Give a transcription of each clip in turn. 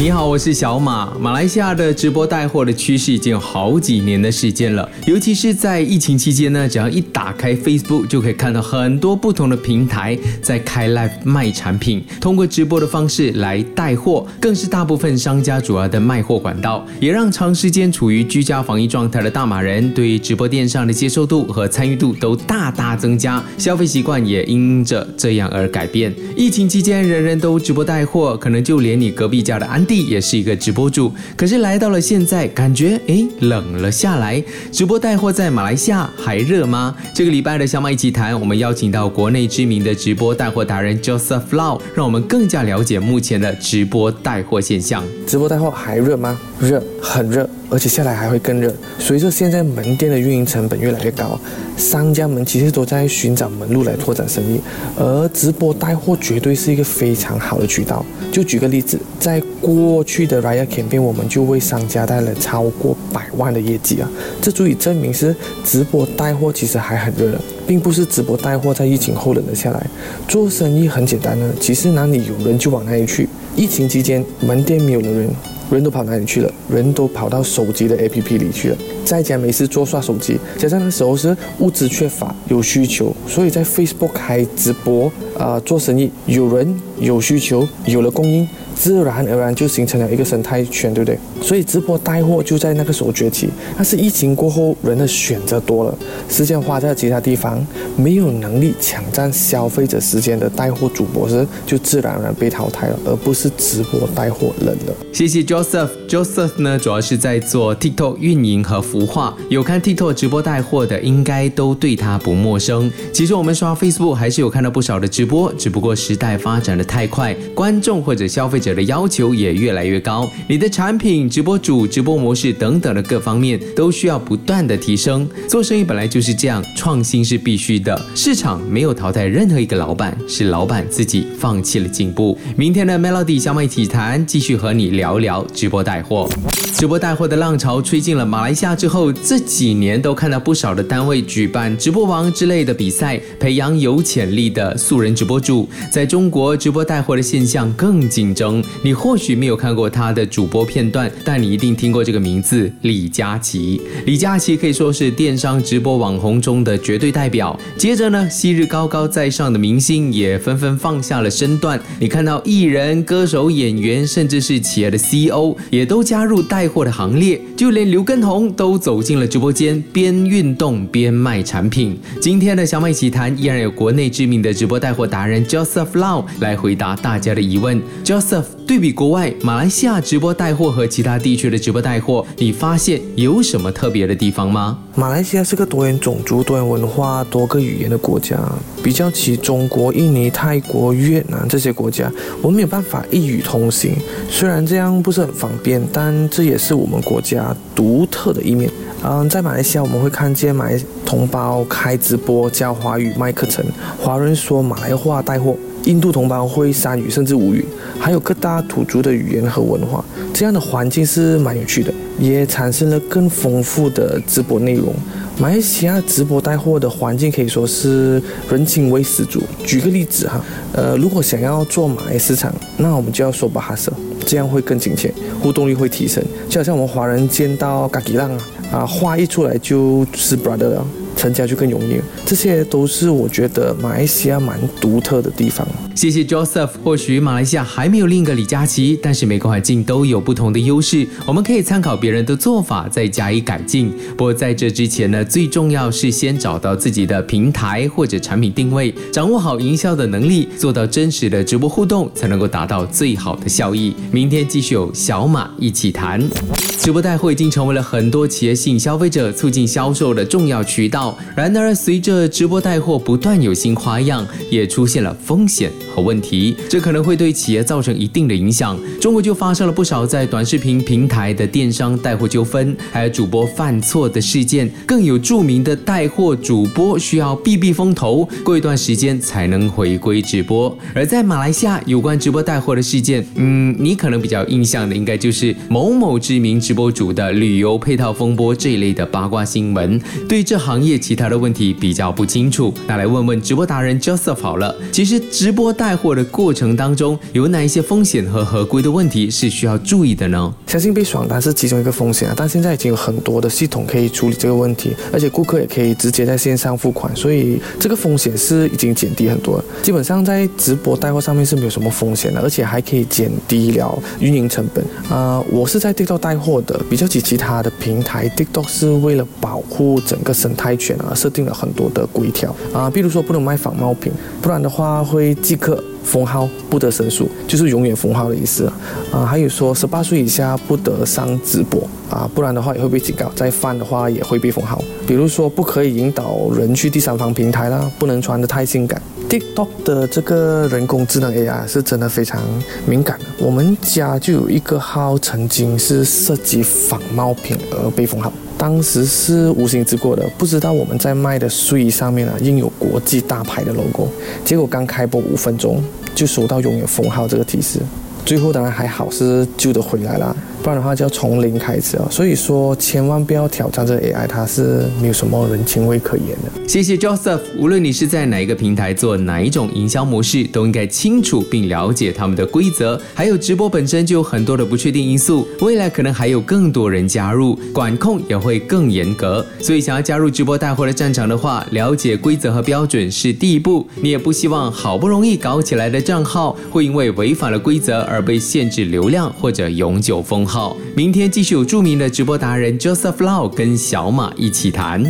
你好，我是小马。马来西亚的直播带货的趋势已经有好几年的时间了，尤其是在疫情期间呢，只要一打开 Facebook 就可以看到很多不同的平台在开 live 卖产品，通过直播的方式来带货，更是大部分商家主要的卖货管道，也让长时间处于居家防疫状态的大马人对直播电商的接受度和参与度都大大增加，消费习惯也因着这样而改变。疫情期间，人人都直播带货，可能就连你隔壁家的安。弟也是一个直播主，可是来到了现在，感觉诶冷了下来。直播带货在马来西亚还热吗？这个礼拜的小马一起谈，我们邀请到国内知名的直播带货达人 Joseph Lau，让我们更加了解目前的直播带货现象。直播带货还热吗？热，很热。而且下来还会更热。随着现在门店的运营成本越来越高，商家们其实都在寻找门路来拓展生意，而直播带货绝对是一个非常好的渠道。就举个例子，在过去的 Raya Campaign，我们就为商家带来超过百万的业绩啊！这足以证明是直播带货其实还很热的，并不是直播带货在疫情后冷了下来。做生意很简单呢，其实哪里有人就往哪里去。疫情期间门店没有了人。人都跑哪里去了？人都跑到手机的 APP 里去了，在家没事做刷手机。加上那时候是物资缺乏，有需求，所以在 Facebook 开直播啊做生意，有人有需求，有了供应。自然而然就形成了一个生态圈，对不对？所以直播带货就在那个时候崛起。但是疫情过后，人的选择多了，时间花在其他地方，没有能力抢占消费者时间的带货主播是就自然而然被淘汰了，而不是直播带货冷了。谢谢 Joseph。Joseph 呢，主要是在做 TikTok 运营和孵化。有看 TikTok 直播带货的，应该都对他不陌生。其实我们刷 Facebook 还是有看到不少的直播，只不过时代发展的太快，观众或者消费者。的要求也越来越高，你的产品、直播主、直播模式等等的各方面都需要不断的提升。做生意本来就是这样，创新是必须的。市场没有淘汰任何一个老板，是老板自己放弃了进步。明天的 Melody 小麦体坛继续和你聊聊直播带货。直播带货的浪潮吹进了马来西亚之后，这几年都看到不少的单位举办直播王之类的比赛，培养有潜力的素人直播主。在中国，直播带货的现象更竞争。你或许没有看过他的主播片段，但你一定听过这个名字——李佳琦。李佳琦可以说是电商直播网红中的绝对代表。接着呢，昔日高高在上的明星也纷纷放下了身段。你看到艺人、歌手、演员，甚至是企业的 CEO，也都加入带货的行列。就连刘畊宏都走进了直播间，边运动边卖产品。今天的小麦奇谈依然有国内知名的直播带货达人 Joseph Lau 来回回答大家的疑问。Joseph。对比国外，马来西亚直播带货和其他地区的直播带货，你发现有什么特别的地方吗？马来西亚是个多元种族、多元文化、多个语言的国家，比较起中国、印尼、泰国、越南这些国家，我们没有办法一语通行。虽然这样不是很方便，但这也是我们国家独特的一面。嗯，在马来西亚我们会看见马来同胞开直播教华语卖课程，华人说马来话带货。印度同胞会三语甚至五语，还有各大土族的语言和文化，这样的环境是蛮有趣的，也产生了更丰富的直播内容。马来西亚直播带货的环境可以说是人情味十足。举个例子哈，呃，如果想要做马来市场，那我们就要说巴哈色，这样会更亲切，互动力会提升。就好像我们华人见到嘎吉浪啊，啊，话一出来就是 brother 了。成交就更容易，这些都是我觉得马来西亚蛮独特的地方。谢谢 Joseph。或许马来西亚还没有另一个李佳琦，但是每个环境都有不同的优势，我们可以参考别人的做法，再加以改进。不过在这之前呢，最重要是先找到自己的平台或者产品定位，掌握好营销的能力，做到真实的直播互动，才能够达到最好的效益。明天继续有小马一起谈。直播带货已经成为了很多企业吸引消费者、促进销售的重要渠道。然而，随着直播带货不断有新花样，也出现了风险和问题，这可能会对企业造成一定的影响。中国就发生了不少在短视频平台的电商带货纠纷，还有主播犯错的事件，更有著名的带货主播需要避避风头，过一段时间才能回归直播。而在马来西亚，有关直播带货的事件，嗯，你可能比较印象的，应该就是某某知名直播主的旅游配套风波这一类的八卦新闻。对这行业。其他的问题比较不清楚，那来问问直播达人 Joseph 好了。其实直播带货的过程当中，有哪一些风险和合规的问题是需要注意的呢？相信被爽单是其中一个风险啊，但现在已经有很多的系统可以处理这个问题，而且顾客也可以直接在线上付款，所以这个风险是已经减低很多了。基本上在直播带货上面是没有什么风险的，而且还可以减低了运营成本。啊，我是在 TikTok 带货的，比较起其他的平台，TikTok 是为了保护整个生态圈啊，设定了很多的规条啊，比如说不能卖仿冒品，不然的话会即刻。封号不得申诉，就是永远封号的意思啊。还有说十八岁以下不得上直播啊，不然的话也会被警告，再犯的话也会被封号。比如说不可以引导人去第三方平台啦，不能穿得太性感。TikTok 的这个人工智能 AI 是真的非常敏感的。我们家就有一个号曾经是涉及仿冒品而被封号。当时是无心之过的，不知道我们在卖的睡衣上面啊印有国际大牌的 logo，结果刚开播五分钟就收到永远封号这个提示，最后当然还好是救得回来了。不然的话就要从零开始啊！所以说千万不要挑战这 AI，它是没有什么人情味可言的。谢谢 Joseph。无论你是在哪一个平台做哪一种营销模式，都应该清楚并了解他们的规则。还有直播本身就有很多的不确定因素，未来可能还有更多人加入，管控也会更严格。所以想要加入直播带货的战场的话，了解规则和标准是第一步。你也不希望好不容易搞起来的账号会因为违反了规则而被限制流量或者永久封。好，明天继续有著名的直播达人 Joseph Lau 跟小马一起谈。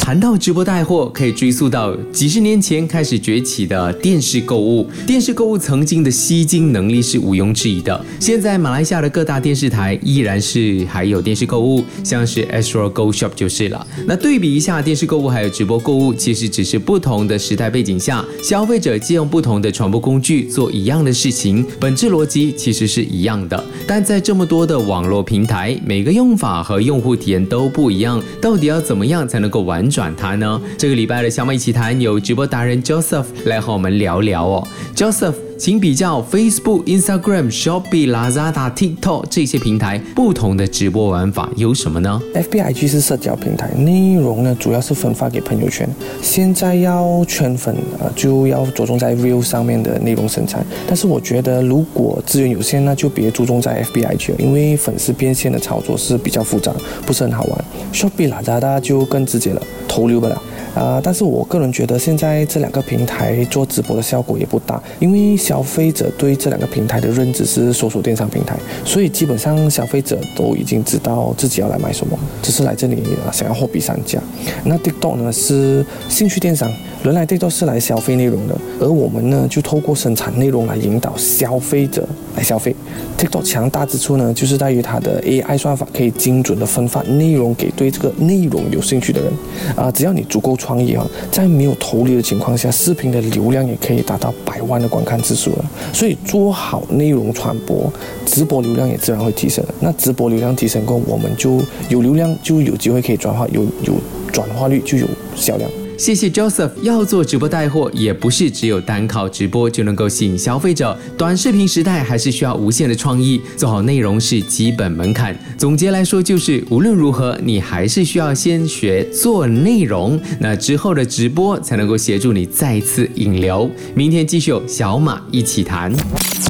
谈到直播带货，可以追溯到几十年前开始崛起的电视购物。电视购物曾经的吸金能力是毋庸置疑的。现在马来西亚的各大电视台依然是还有电视购物，像是 Astro Go Shop 就是了。那对比一下电视购物还有直播购物，其实只是不同的时代背景下，消费者借用不同的传播工具做一样的事情，本质逻辑其实是一样的。但在这么多的网络平台，每个用法和用户体验都不一样，到底要怎么样才能够玩转它呢？这个礼拜的小马一起谈，有直播达人 Joseph 来和我们聊聊哦，Joseph。请比较 Facebook、Instagram、Shopee、Lazada、TikTok 这些平台不同的直播玩法有什么呢？FBIG 是社交平台，内容呢主要是分发给朋友圈。现在要圈粉呃，就要着重在 Real 上面的内容生产。但是我觉得如果资源有限，那就别注重在 FBIG 了，因为粉丝变现的操作是比较复杂，不是很好玩。Shopee、Lazada 就更直接了，投流不了。啊，但是我个人觉得现在这两个平台做直播的效果也不大，因为消费者对这两个平台的认知是搜索电商平台，所以基本上消费者都已经知道自己要来买什么，只是来这里想要货比三家。那 TikTok 呢是兴趣电商，原来 TikTok 是来消费内容的，而我们呢就透过生产内容来引导消费者消费。TikTok 强大之处呢，就是在于它的 AI 算法可以精准的分发内容给对这个内容有兴趣的人，啊，只要你足够创意啊，在没有投流的情况下，视频的流量也可以达到百万的观看次数了。所以做好内容传播，直播流量也自然会提升。那直播流量提升过后，我们就有流量就有机会可以转化，有有转化率就有销量。谢谢 Joseph。要做直播带货，也不是只有单靠直播就能够吸引消费者。短视频时代还是需要无限的创意，做好内容是基本门槛。总结来说，就是无论如何，你还是需要先学做内容，那之后的直播才能够协助你再次引流。明天继续有小马一起谈。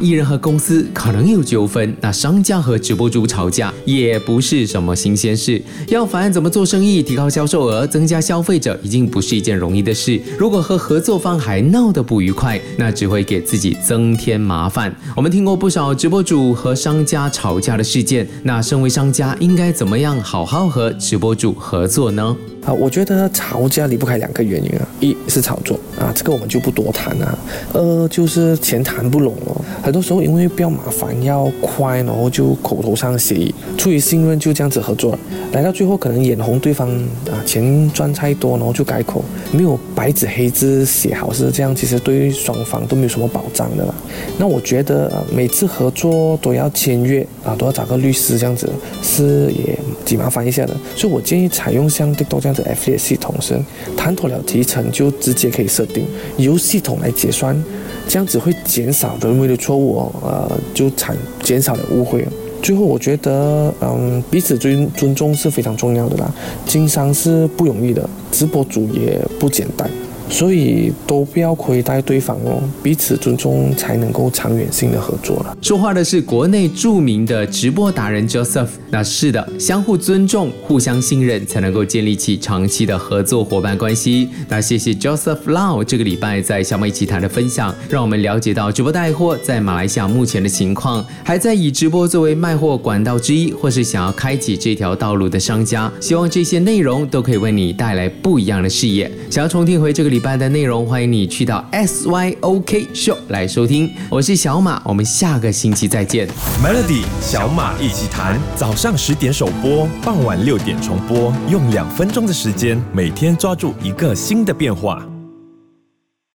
艺人和公司可能有纠纷，那商家和直播主吵架也不是什么新鲜事。要烦怎么做生意、提高销售额、增加消费者，已经不是一件容易的事。如果和合作方还闹得不愉快，那只会给自己增添麻烦。我们听过不少直播主和商家吵架的事件，那身为商家应该怎么样好好和直播主合作呢？啊，我觉得吵架离不开两个原因啊，一是炒作啊，这个我们就不多谈了；二就是钱谈不拢哦。很多时候因为比较麻烦，要快，然后就口头上协议，出于信任就这样子合作了。来到最后可能眼红对方啊，钱赚太多，然后就改口，没有白纸黑字写好是这样，其实对于双方都没有什么保障的啦。那我觉得每次合作都要签约啊，都要找个律师这样子，是也挺麻烦一下的。所以我建议采用像这样子 Affiliate 系统是谈妥了提成就直接可以设定，由系统来结算，这样子会减少人为的错误哦，呃，就产减少了误会。最后，我觉得，嗯，彼此尊尊重是非常重要的啦。经商是不容易的，直播主也不简单。所以都不要亏待对方哦，彼此尊重才能够长远性的合作了。说话的是国内著名的直播达人 Joseph。那是的，相互尊重、互相信任，才能够建立起长期的合作伙伴关系。那谢谢 Joseph Lau 这个礼拜在小美奇谈的分享，让我们了解到直播带货在马来西亚目前的情况。还在以直播作为卖货管道之一，或是想要开启这条道路的商家，希望这些内容都可以为你带来不一样的视野。想要重听回这个礼。般的内容，欢迎你去到 S Y O K Show 来收听。我是小马，我们下个星期再见。Melody 小马一起谈，早上十点首播，傍晚六点重播，用两分钟的时间，每天抓住一个新的变化。